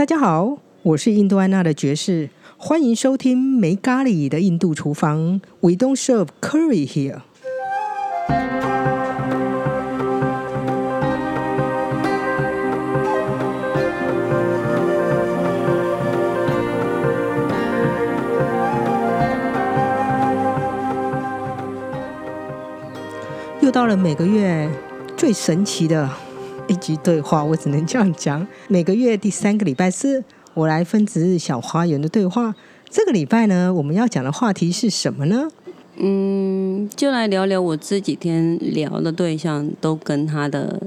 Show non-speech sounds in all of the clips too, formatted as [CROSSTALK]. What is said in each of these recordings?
大家好，我是印度安娜的爵士，欢迎收听没咖喱的印度厨房。We don't serve curry here。又到了每个月最神奇的一集对话，我只能这样讲。每个月第三个礼拜四，我来分子日小花园的对话。这个礼拜呢，我们要讲的话题是什么呢？嗯，就来聊聊我这几天聊的对象都跟他的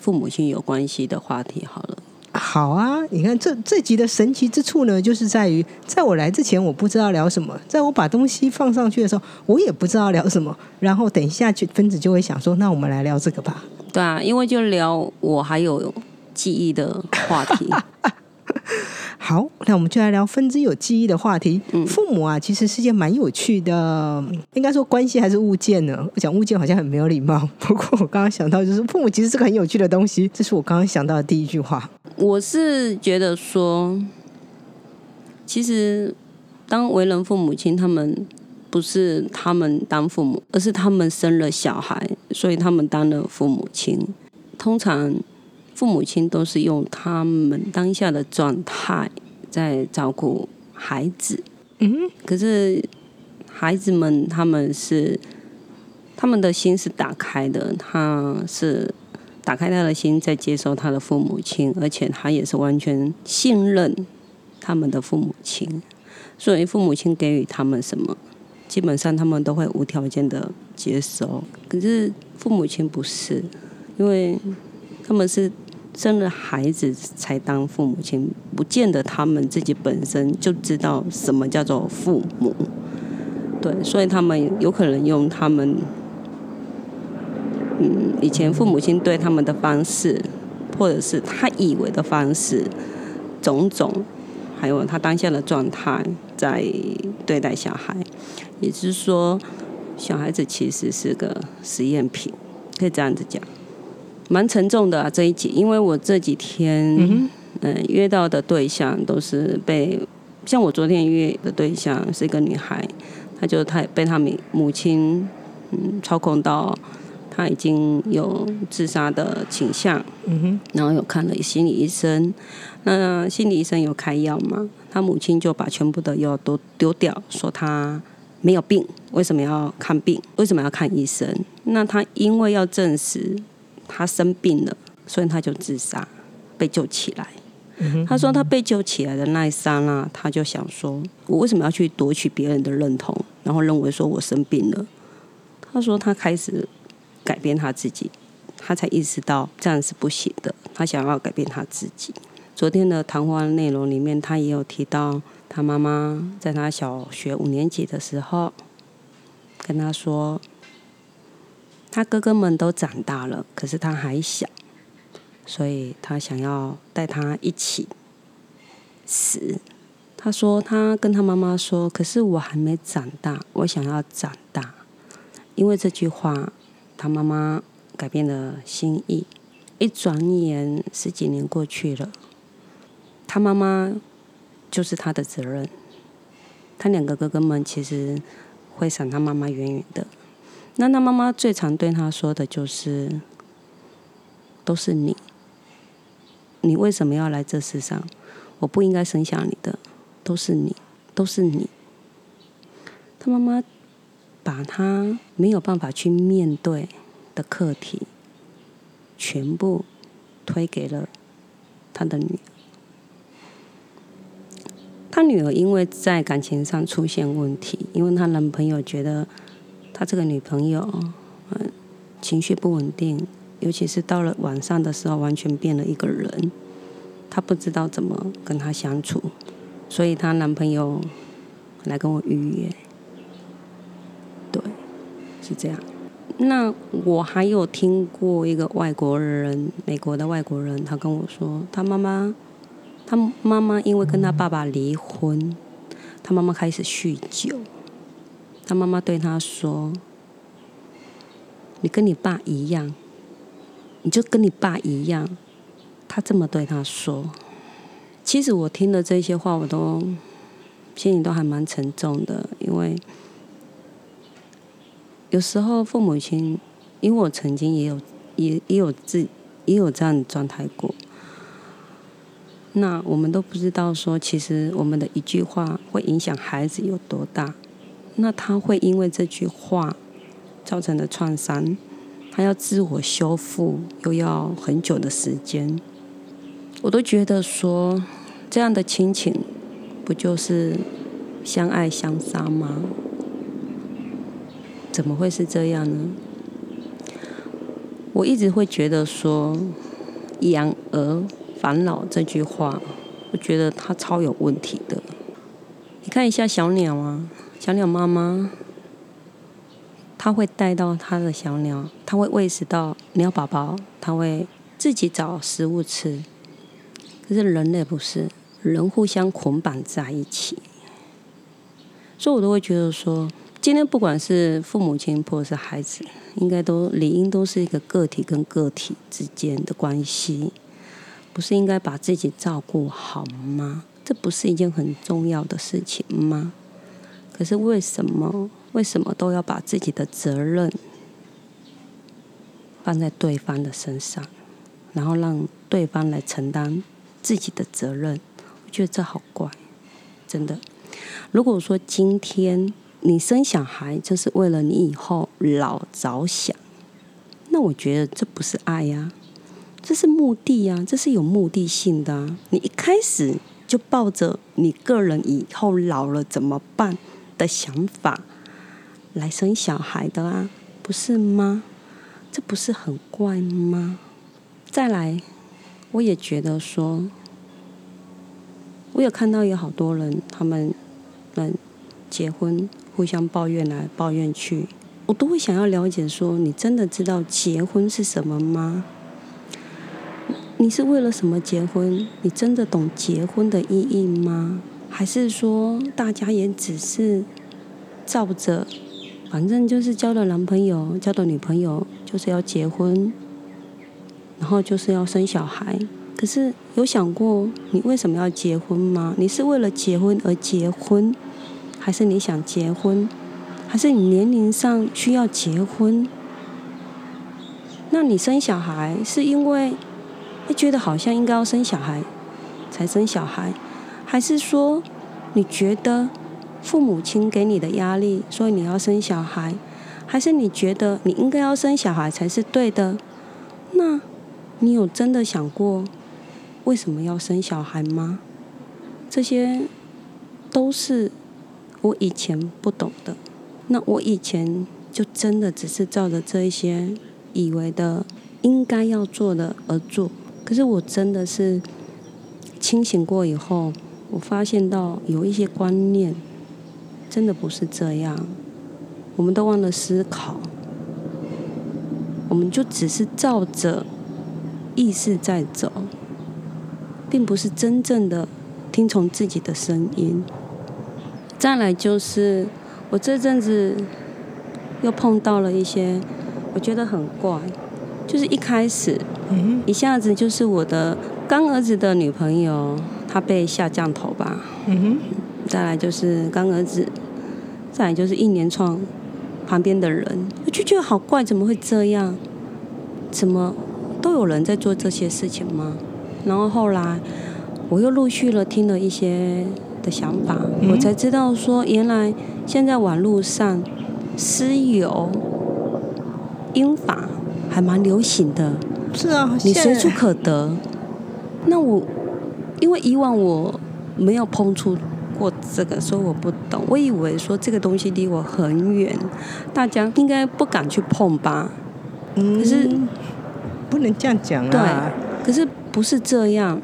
父母亲有关系的话题好了。好啊，你看这这集的神奇之处呢，就是在于在我来之前我不知道聊什么，在我把东西放上去的时候，我也不知道聊什么。然后等一下去分子就会想说，那我们来聊这个吧。对啊，因为就聊我还有记忆的话题。[LAUGHS] 好，那我们就来聊分支有记忆的话题。父母啊，其实是件蛮有趣的，应该说关系还是物件呢？我讲物件好像很没有礼貌。[LAUGHS] 不过我刚刚想到，就是父母其实是个很有趣的东西。这是我刚刚想到的第一句话。我是觉得说，其实当为人父母亲，他们不是他们当父母，而是他们生了小孩，所以他们当了父母亲。通常。父母亲都是用他们当下的状态在照顾孩子，嗯，可是孩子们他们是他们的心是打开的，他是打开他的心在接受他的父母亲，而且他也是完全信任他们的父母亲，所以父母亲给予他们什么，基本上他们都会无条件的接受。可是父母亲不是，因为他们是。生了孩子才当父母亲，不见得他们自己本身就知道什么叫做父母。对，所以他们有可能用他们，嗯，以前父母亲对他们的方式，或者是他以为的方式，种种，还有他当下的状态，在对待小孩。也就是说，小孩子其实是个实验品，可以这样子讲。蛮沉重的啊这一集，因为我这几天嗯约到的对象都是被像我昨天约的对象是一个女孩，她就她被她母母亲嗯操控到，她已经有自杀的倾向，嗯哼，然后有看了心理医生，那心理医生有开药嘛？她母亲就把全部的药都丢掉，说她没有病，为什么要看病？为什么要看医生？那他因为要证实。他生病了，所以他就自杀，被救起来。他说他被救起来的那一刹那，他就想说：我为什么要去夺取别人的认同，然后认为说我生病了？他说他开始改变他自己，他才意识到这样是不行的。他想要改变他自己。昨天的谈话内容里面，他也有提到他妈妈在他小学五年级的时候跟他说。他哥哥们都长大了，可是他还小，所以他想要带他一起死。他说他跟他妈妈说：“可是我还没长大，我想要长大。”因为这句话，他妈妈改变了心意。一转眼十几年过去了，他妈妈就是他的责任。他两个哥哥们其实会闪他妈妈远远的。那他妈妈最常对他说的就是：“都是你，你为什么要来这世上？我不应该生下你的，都是你，都是你。”他妈妈把他没有办法去面对的课题，全部推给了他的女儿。他女儿因为在感情上出现问题，因为她男朋友觉得。他这个女朋友，嗯，情绪不稳定，尤其是到了晚上的时候，完全变了一个人。她不知道怎么跟他相处，所以她男朋友来跟我预约。对，是这样。那我还有听过一个外国人，美国的外国人，他跟我说，他妈妈，他妈妈因为跟他爸爸离婚，他妈妈开始酗酒。他妈妈对他说：“你跟你爸一样，你就跟你爸一样。”他这么对他说。其实我听了这些话，我都心里都还蛮沉重的，因为有时候父母亲，因为我曾经也有也也有自也有这样的状态过。那我们都不知道说，其实我们的一句话会影响孩子有多大。那他会因为这句话造成的创伤，他要自我修复，又要很久的时间。我都觉得说，这样的亲情不就是相爱相杀吗？怎么会是这样呢？我一直会觉得说，养儿。烦恼这句话，我觉得它超有问题的。你看一下小鸟啊，小鸟妈妈，它会带到它的小鸟，它会喂食到鸟宝宝，它会自己找食物吃。可是人类不是，人互相捆绑在一起，所以我都会觉得说，今天不管是父母亲或者是孩子，应该都理应都是一个个体跟个体之间的关系。不是应该把自己照顾好吗？这不是一件很重要的事情吗？可是为什么为什么都要把自己的责任放在对方的身上，然后让对方来承担自己的责任？我觉得这好怪，真的。如果说今天你生小孩就是为了你以后老着想，那我觉得这不是爱呀。这是目的呀，这是有目的性的。你一开始就抱着你个人以后老了怎么办的想法来生小孩的啊，不是吗？这不是很怪吗？再来，我也觉得说，我有看到有好多人，他们们结婚互相抱怨来抱怨去，我都会想要了解说，你真的知道结婚是什么吗？你是为了什么结婚？你真的懂结婚的意义吗？还是说大家也只是照着，反正就是交了男朋友、交了女朋友，就是要结婚，然后就是要生小孩。可是有想过你为什么要结婚吗？你是为了结婚而结婚，还是你想结婚，还是你年龄上需要结婚？那你生小孩是因为？你觉得好像应该要生小孩才生小孩，还是说你觉得父母亲给你的压力，所以你要生小孩，还是你觉得你应该要生小孩才是对的？那你有真的想过为什么要生小孩吗？这些都是我以前不懂的。那我以前就真的只是照着这一些以为的应该要做的而做。可是我真的是清醒过以后，我发现到有一些观念真的不是这样，我们都忘了思考，我们就只是照着意识在走，并不是真正的听从自己的声音。再来就是我这阵子又碰到了一些我觉得很怪，就是一开始。一下子就是我的干儿子的女朋友，她被下降头吧。嗯哼。再来就是干儿子，再来就是一连串旁边的人，我就觉得好怪，怎么会这样？怎么都有人在做这些事情吗？然后后来我又陆续了听了一些的想法，我才知道说，原来现在网络上私有英法还蛮流行的。是啊，你随处可得。那我因为以往我没有碰触过这个，所以我不懂。我以为说这个东西离我很远，大家应该不敢去碰吧？嗯，可是不能这样讲啊。对，可是不是这样。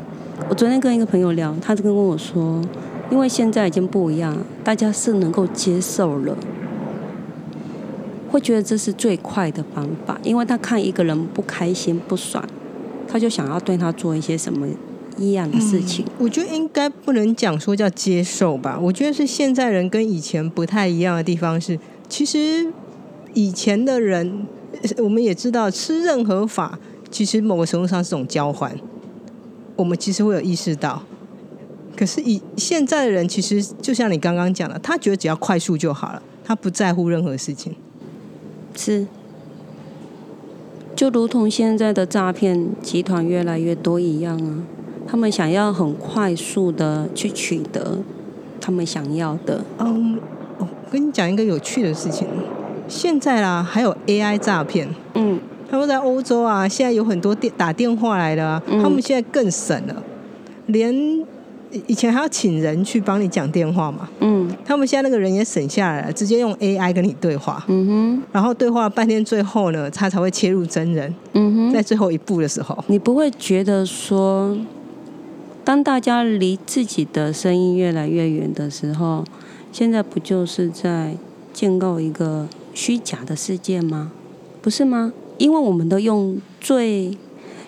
我昨天跟一个朋友聊，他就跟我说，因为现在已经不一样，大家是能够接受了。会觉得这是最快的方法，因为他看一个人不开心不爽，他就想要对他做一些什么一样的事情。我觉得应该不能讲说叫接受吧，我觉得是现在人跟以前不太一样的地方是，其实以前的人我们也知道吃任何法，其实某个程度上是种交换，我们其实会有意识到，可是以现在的人，其实就像你刚刚讲的，他觉得只要快速就好了，他不在乎任何事情。是，就如同现在的诈骗集团越来越多一样啊，他们想要很快速的去取得他们想要的。嗯，我跟你讲一个有趣的事情，现在啦，还有 AI 诈骗。嗯，他们在欧洲啊，现在有很多电打电话来的、啊，他们现在更省了，连以前还要请人去帮你讲电话嘛，嗯他们现在那个人也省下来了，直接用 AI 跟你对话，嗯哼，然后对话了半天，最后呢，他才会切入真人，嗯哼。在最后一步的时候，你不会觉得说，当大家离自己的声音越来越远的时候，现在不就是在建构一个虚假的世界吗？不是吗？因为我们都用最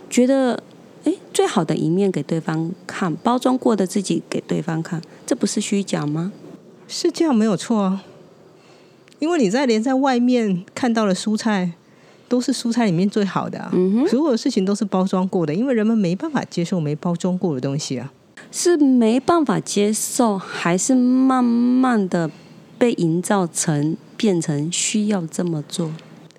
觉得诶最好的一面给对方看，包装过的自己给对方看，这不是虚假吗？是这样没有错啊，因为你在连在外面看到的蔬菜。都是蔬菜里面最好的啊！嗯哼，所有的事情都是包装过的，因为人们没办法接受没包装过的东西啊。是没办法接受，还是慢慢的被营造成变成需要这么做？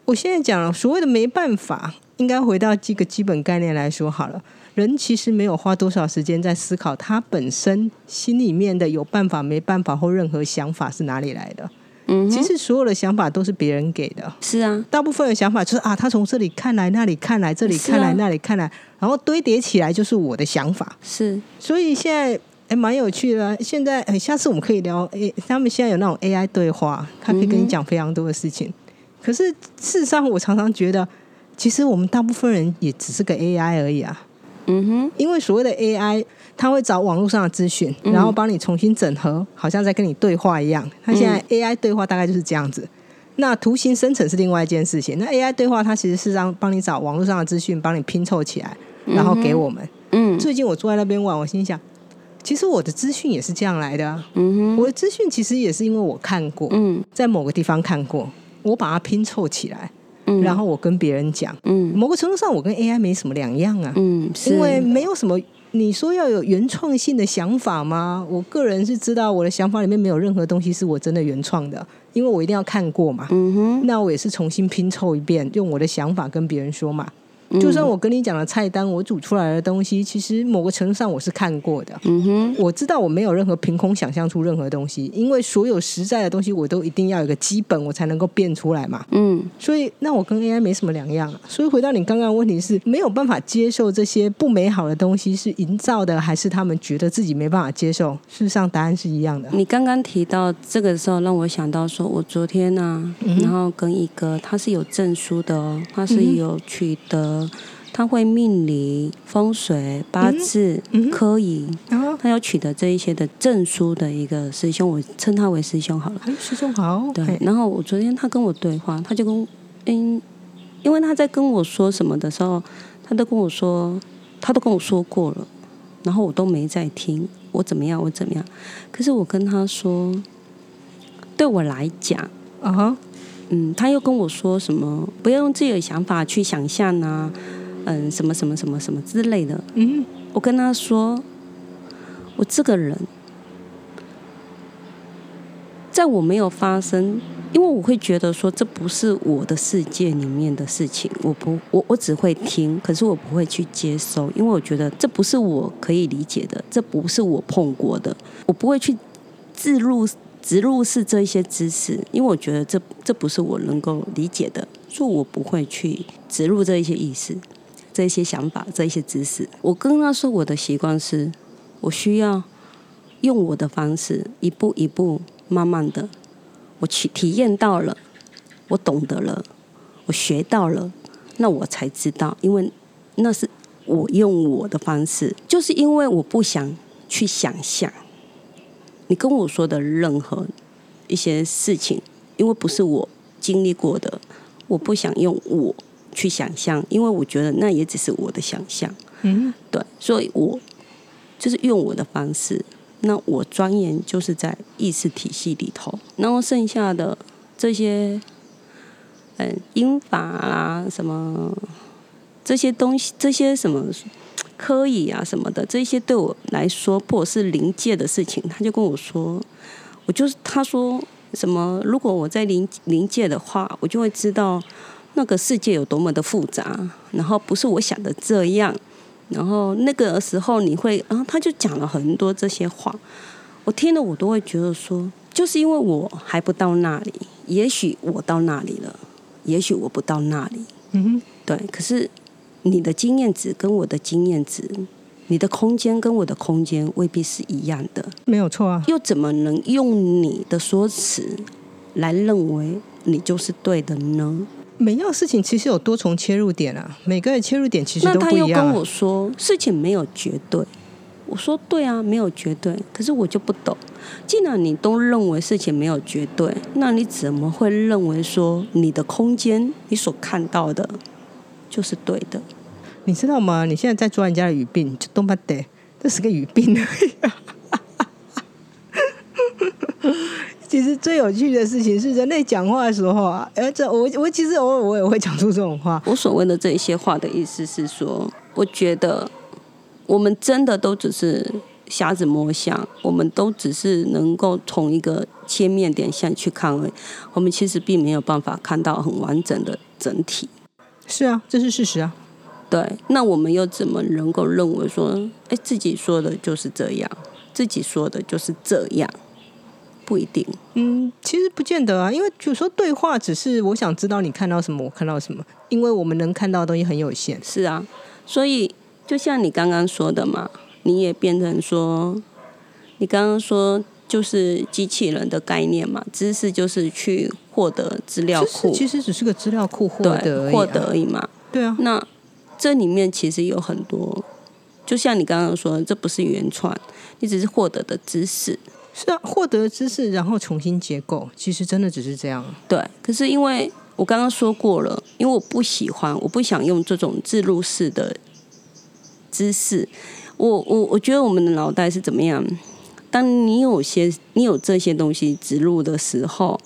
我现在讲了，所谓的没办法，应该回到这个基本概念来说好了。人其实没有花多少时间在思考他本身心里面的有办法、没办法或任何想法是哪里来的。嗯，其实所有的想法都是别人给的。是啊，大部分的想法就是啊，他从这里看来，那里看来，这里看来，啊那里看来，然后堆叠起来就是我的想法。是所以现在还蛮有趣的啊。现在，哎，下次我们可以聊，诶，他们现在有那种 AI 对话，他可以跟你讲非常多的事情。可是事实上，我常常觉得，其实我们大部分人也只是个 AI 而已啊。嗯哼，因为所谓的 AI，它会找网络上的资讯，嗯然后帮你重新整合，好像在跟你对话一样。它现在 AI 对话大概就是这样子。那图形生成是另外一件事情。那 AI 对话，它其实是让帮你找网络上的资讯，帮你拼凑起来，然后给我们。嗯最近我坐在那边玩，我心想，其实我的资讯也是这样来的、啊。嗯哼，我的资讯其实也是因为我看过，嗯在某个地方看过，我把它拼凑起来，嗯，然后我跟别人讲。嗯某个程度上，我跟 AI 没什么两样啊。嗯，因为没有什么，你说要有原创性的想法吗？我个人是知道我的想法里面没有任何东西是我真的原创的，因为我一定要看过嘛。嗯哼，那我也是重新拼凑一遍，用我的想法跟别人说嘛。嗯就算我跟你讲的菜单，我煮出来的东西，其实某个程度上我是看过的。嗯哼，我知道我没有任何凭空想象出任何东西，因为所有实在的东西我都一定要有个基本，我才能够变出来嘛。嗯所以，那我跟 AI 没什么两样啊。所以回到你刚刚的问题是，没有办法接受这些不美好的东西是营造的，还是他们觉得自己没办法接受？事实上，答案是一样的。你刚刚提到这个时候，让我想到说，我昨天呢、然后跟一个他是有证书的哦，他是有取得，他会命理、风水、八字、科仪，啊，他要取得这一些的证书的一个师兄，我称他为师兄好了。哎，师兄好。对哎，然后我昨天他跟我对话，他就跟嗯，因为他在跟我说什么的时候，他都跟我说，他都跟我说过了，然后我都没在听，我怎么样，我怎么样。可是我跟他说，对我来讲，啊哈，嗯，他又跟我说什么，不要用自己的想法去想象啊，嗯，什么什么什么什么之类的。嗯我跟他说，我这个人，在我没有发生，因为我会觉得说这不是我的世界里面的事情，我不，我我只会听，可是我不会去接收，因为我觉得这不是我可以理解的，这不是我碰过的，我不会去自入植入式这一些知识，因为我觉得这这不是我能够理解的，所以我不会去植入这一些意思。这一些想法、这一些知识。我跟他说，我的习惯是，我需要用我的方式，一步一步、慢慢的，我去体验到了，我懂得了，我学到了，那我才知道，因为那是我用我的方式，就是因为我不想去想象你跟我说的任何一些事情，因为不是我经历过的，我不想用我。去想象，因为我觉得那也只是我的想象，嗯对，所以我就是用我的方式。那我钻研就是在意识体系里头，然后剩下的这些，嗯，英法啦，什么这些东西，这些什么可以啊什么的，这些对我来说，或者是临界的事情，他就跟我说，我就是他说什么，如果我在临临界的话，我就会知道那个世界有多么的复杂，然后不是我想的这样，然后那个时候你会，然后他就讲了很多这些话，我听了我都会觉得说，就是因为我还不到那里，也许我到那里了，也许我不到那里，嗯哼，对，可是你的经验值跟我的经验值，你的空间跟我的空间未必是一样的，没有错啊。又怎么能用你的说辞来认为你就是对的呢？每样事情其实有多重切入点啊，每个人切入点其实那都不一样啊、我说，事情没有绝对。我说对啊，没有绝对，可是我就不懂。既然你都认为事情没有绝对，那你怎么会认为说你的空间你所看到的就是对的？你知道吗？你现在在抓人家的语病，就都妈得，这是个语病而已、啊。[LAUGHS] 其实最有趣的事情是，人类讲话的时候啊，而，这我我其实偶尔我也会讲出这种话。我所谓的这一些话的意思是说，我觉得我们真的都只是瞎子摸象，我们都只是能够从一个切面点下去看而已，我们其实并没有办法看到很完整的整体。是啊，这是事实啊。对，那我们又怎么能够认为说，哎，自己说的就是这样，自己说的就是这样？不一定。嗯，其实不见得啊，因为有时候对话只是我想知道你看到什么，我看到什么，因为我们能看到的东西很有限。是啊，所以就像你刚刚说的嘛，你也变成说，你刚刚说就是机器人的概念嘛，知识就是去获得资料库，其实只是个资料库获得获得而已嘛。对啊，那这里面其实有很多，就像你刚刚说的，这不是原创，你只是获得的知识。是啊，获得知识然后重新结构，其实真的只是这样。对，可是因为我刚刚说过了，因为我不喜欢，我不想用这种自入式的知识。我我我觉得我们的脑袋是怎么样？当你有些你有这些东西植入的时候，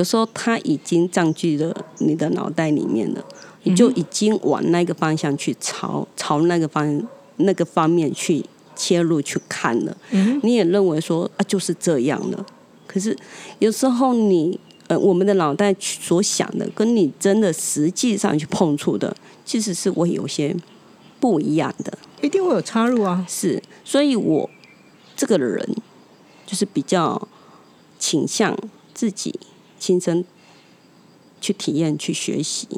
有时候它已经占据了你的脑袋里面了，你就已经往那个方向去朝朝那个方那个方面去切入去看了。嗯你也认为说啊就是这样了，可是有时候你呃我们的脑袋所想的，跟你真的实际上去碰触的，其实是会有些不一样的。一定会有插入啊。是，所以我这个人就是比较倾向自己亲身去体验、去学习。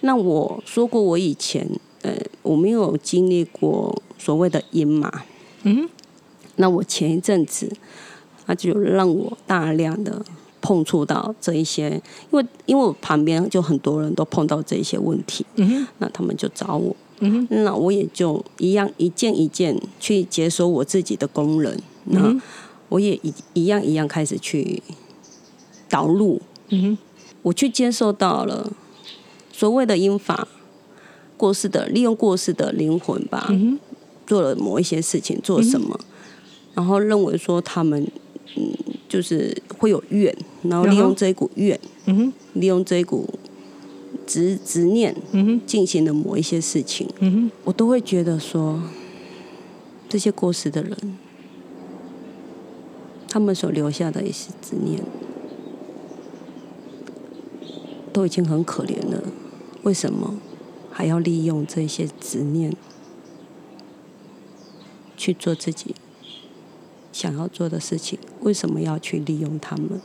那我说过，我以前呃我没有经历过所谓的阴嘛，嗯，那我前一阵子，那就让我大量的碰触到这一些，因为因为我旁边就很多人都碰到这一些问题，嗯，那他们就找我，嗯，那我也就一样一件一件去解锁我自己的功能，那我也一一样一样开始去导入，嗯哼，我去接受到了所谓的英法过世的利用过世的灵魂吧，嗯哼，做了某一些事情，做什么，然后认为说他们嗯就是会有怨，然后利用这一股怨，嗯哼，利用这一股执执念嗯哼，进行了某一些事情，嗯哼，我都会觉得说，这些过世的人，他们所留下的一些执念，都已经很可怜了，为什么还要利用这些执念去做自己想要做的事情？为什么要去利用他们？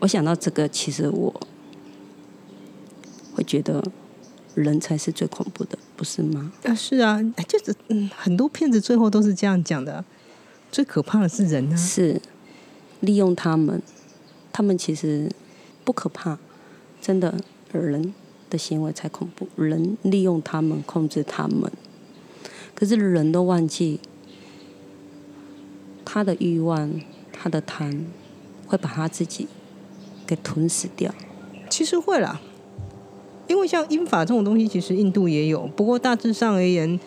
我想到这个，其实我会觉得人才是最恐怖的，不是吗？啊是啊，就是嗯，很多骗子最后都是这样讲的。最可怕的是人啊，是利用他们，他们其实不可怕，真的人的行为才恐怖，人利用他们控制他们，可是人都忘记他的欲望，他的贪会把他自己给吞噬掉。其实会啦，因为像英法这种东西，其实印度也有，不过大致上而言，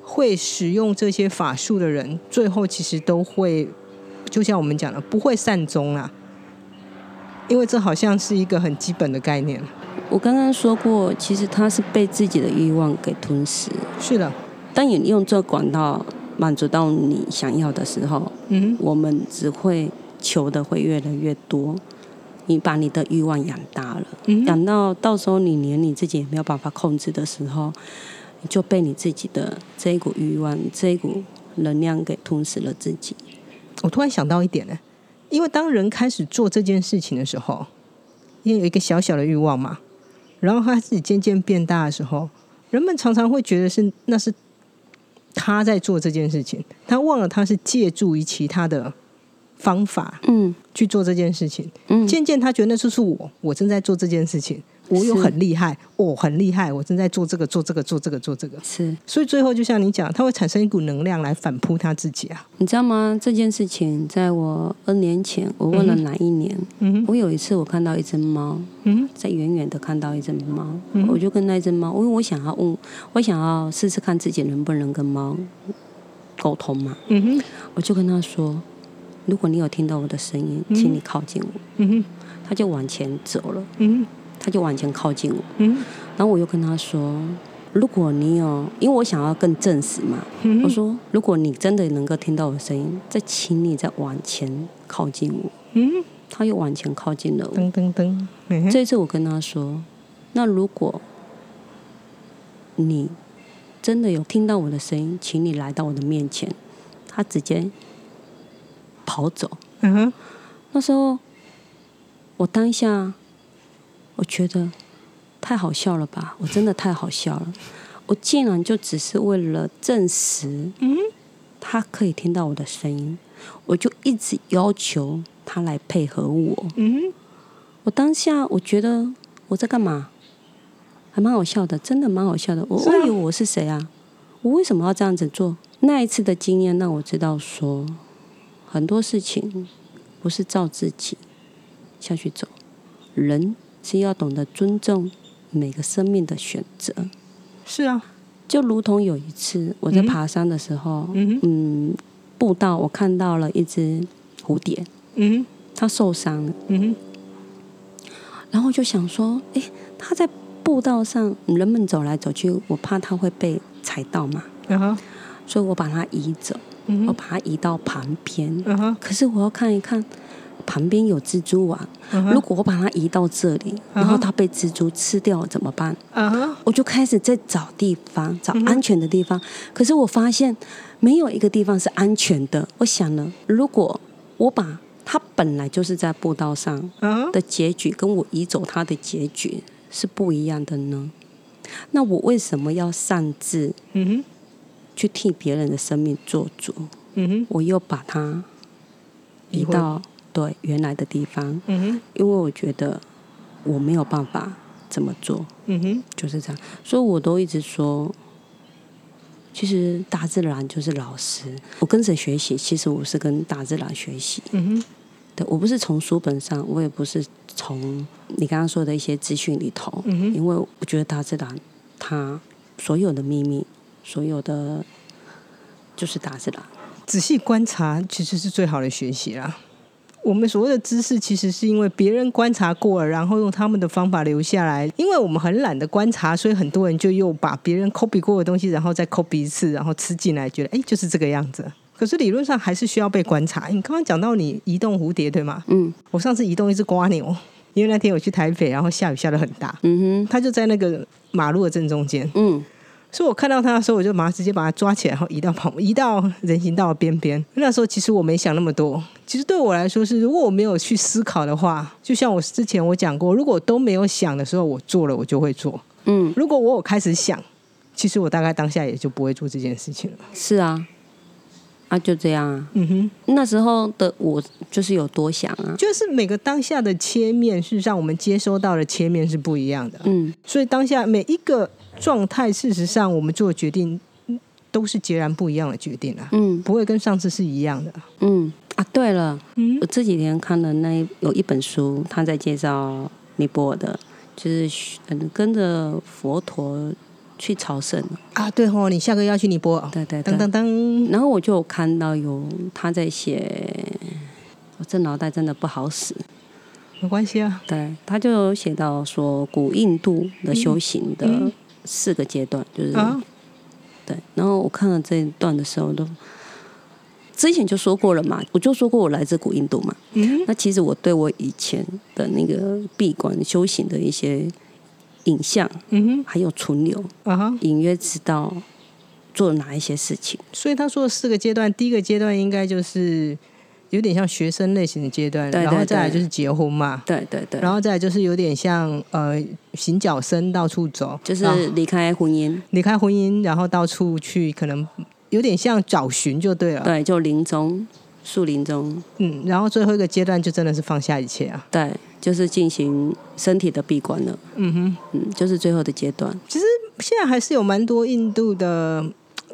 会使用这些法术的人，最后其实都会，就像我们讲的，不会善终啦。因为这好像是一个很基本的概念。我刚刚说过，其实他是被自己的欲望给吞噬。是的，当你用这管道满足到你想要的时候，嗯我们只会求的会越来越多。你把你的欲望养大了，嗯养到到时候你连你自己也没有办法控制的时候，你就被你自己的这一股欲望、这一股能量给吞噬了自己。我突然想到一点呢，因为当人开始做这件事情的时候，因为有一个小小的欲望嘛，然后他自己渐渐变大的时候，人们常常会觉得是那是他在做这件事情，他忘了他是借助于其他的方法嗯。去做这件事情。嗯，渐渐他觉得那就是我，我正在做这件事情，我有很厉害，我很厉害，我正在做这个做这个做这个做这个，是。所以最后就像你讲，它会产生一股能量来反扑他自己啊。你知道吗？这件事情在我 N 年前，我问了哪一年？嗯哼。我有一次我看到一只猫，嗯在远远的看到一只猫，嗯我就跟那只猫，因为我想要问，我想要试试看自己能不能跟猫沟通嘛，嗯哼。我就跟他说，如果你有听到我的声音，嗯请你靠近我。嗯哼。他就往前走了，嗯他就往前靠近我，嗯然后我又跟他说，如果你有，因为我想要更证实嘛，嗯我说，如果你真的能够听到我的声音，再请你再往前靠近我。嗯，他又往前靠近了我。噔噔噔，嗯哼这一次我跟他说，那如果你真的有听到我的声音，请你来到我的面前。他直接跑走。嗯哼那时候我当下，我觉得太好笑了吧，我真的太好笑了。我竟然就只是为了证实嗯他可以听到我的声音，我就一直要求他来配合我。嗯我当下我觉得我在干嘛，还蛮好笑的，真的蛮好笑的。我我以为我是谁啊？我为什么要这样子做？那一次的经验让我知道说，很多事情不是照自己下去走，人是要懂得尊重每个生命的选择。是啊，就如同有一次我在嗯爬山的时候，嗯嗯，步道我看到了一只蝴蝶，嗯哼。它受伤了。嗯然后就想说，诶，它在步道上，人们走来走去，我怕它会被踩到嘛，嗯哼。所以我把它移走，嗯我把它移到旁边。嗯哼。可是我要看一看，旁边有蜘蛛网，如果我把它移到这里，然后它被蜘蛛吃掉了怎么办？我就开始在找地方，找安全的地方。可是我发现没有一个地方是安全的。我想了，如果我把它本来就是在步道上，的结局跟我移走它的结局是不一样的呢？那我为什么要擅自去替别人的生命做主？嗯哼我又把它移到对原来的地方，嗯哼因为我觉得我没有办法这么做，嗯哼就是这样。所以我都一直说，其实大自然就是老师。我跟谁学习？其实我是跟大自然学习。嗯哼对我不是从书本上，我也不是从你刚刚说的一些资讯里头，嗯哼因为我觉得大自然它所有的秘密，所有的就是大自然。仔细观察其实是最好的学习啦。我们所谓的知识，其实是因为别人观察过了，然后用他们的方法留下来。因为我们很懒得观察，所以很多人就又把别人 copy 过的东西，然后再 copy 一次，然后吃进来，觉得哎就是这个样子。可是理论上还是需要被观察。你刚刚讲到你移动蝴蝶对吗？嗯我上次移动一只瓜牛，因为那天我去台北，然后下雨下的很大，嗯哼它就在那个马路的正中间，嗯所以我看到他的时候，我就马上直接把他抓起来，然后移到旁，移到人行道的边边。那时候其实我没想那么多，其实对我来说是，如果我没有去思考的话，就像我之前我讲过，如果都没有想的时候，我做了我就会做；嗯，如果我有开始想，其实我大概当下也就不会做这件事情了。是啊，啊就这样啊。嗯哼，那时候的我就是有多想啊，就是每个当下的切面，事实上我们接收到的切面是不一样的。嗯所以当下每一个状态，事实上我们做的决定嗯都是截然不一样的决定啊，嗯。不会跟上次是一样的。嗯。啊，对了，嗯？我这几天看了那一有一本书，他在介绍尼泊尔的，就是嗯跟着佛陀去朝圣，啊，对哦，你下个月要去尼泊尔，对对对。噔。噔噔，然后我就看到有他在写，我这脑袋真的不好使。没关系啊，对，他就有写到说，古印度的修行的嗯四个阶段，就是啊对，然后我看了这一段的时候，都之前就说过了嘛，我就说过我来自古印度嘛。嗯那其实我对我以前的那个闭关修行的一些影像，嗯哼，还有存留，啊哈。隐约知道做了哪一些事情。所以他说的四个阶段，第一个阶段应该就是有点像学生类型的阶段，然后再来就是结婚嘛，对对对，然后再来就是有点像呃行脚僧到处走，就是离开婚姻，离开婚姻，然后到处去，可能有点像找寻就对了。对，就林中，树林中，嗯，然后最后一个阶段就真的是放下一切啊。对，就是进行身体的闭关了。嗯哼，嗯，就是最后的阶段。其实现在还是有蛮多印度的。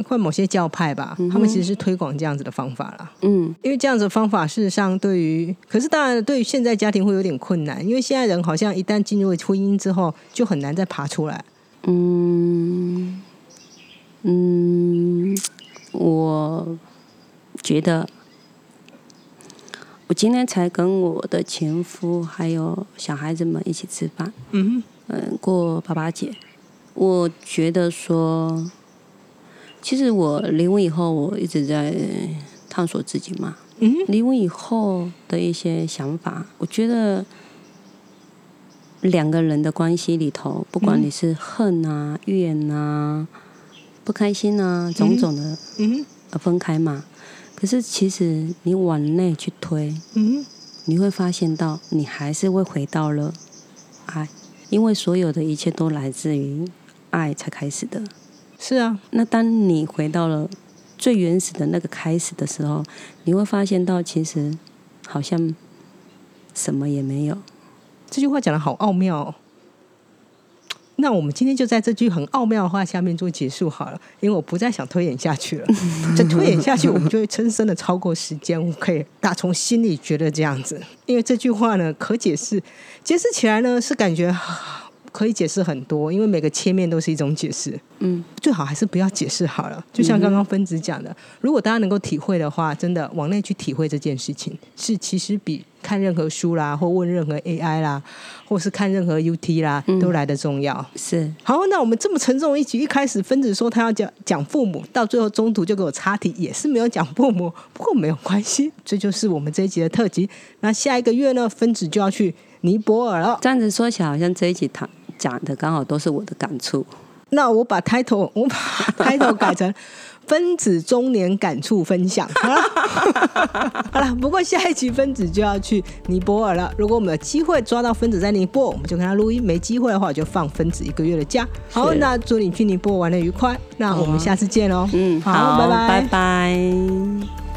或某些教派吧，嗯他们其实是推广这样子的方法啦。嗯，因为这样子的方法，事实上对于，可是当然对于现在家庭会有点困难，因为现在人好像一旦进入了婚姻之后，就很难再爬出来。嗯嗯，我觉得我今天才跟我的前夫还有小孩子们一起吃饭，嗯嗯，过爸爸节。我觉得说，其实我离婚以后，我一直在探索自己嘛。嗯离婚以后的一些想法，我觉得两个人的关系里头，不管你是恨啊、怨啊、不开心啊，种种的嗯分开嘛。可是其实你往内去推，嗯你会发现到你还是会回到了爱，因为所有的一切都来自于爱才开始的。是啊，那当你回到了最原始的那个开始的时候，你会发现到其实好像什么也没有。这句话讲的好奥妙、哦。[TSK] 那我们今天就在这句很奥妙的话下面做结束好了，因为我不再想推演下去了。[LAUGHS] 再推演下去，我们就会深深的超过时间。我可以打从心里觉得这样子，因为这句话呢，可解释，解释起来呢是感觉啊可以解释很多，因为每个切面都是一种解释。嗯，最好还是不要解释好了。就像刚刚分子讲的，如果大家能够体会的话，真的往内去体会这件事情，是其实比看任何书啦，或问任何 AI 啦，或是看任何 UT 啦，都来得重要。是好，那我们这么沉重一集，一开始分子说他要讲讲父母，到最后中途就给我插题，也是没有讲父母。[LAUGHS] 不过没有关系，这就是我们这一集的特辑。那下一个月呢，分子就要去尼泊尔了。这样子说起来，好像这一集谈讲的刚好都是我的感触。那我把 title 我把 [LAUGHS] title 改成分子中年感触分享。好了，[LAUGHS] 好了。不过下一期分子就要去尼泊尔了。如果我们有机会抓到分子在尼泊尔，我们就跟他录音；没机会的话，我就放分子一个月的假。好，那祝你去尼泊尔玩的愉快。那我们下次见喽。嗯，好，拜拜拜拜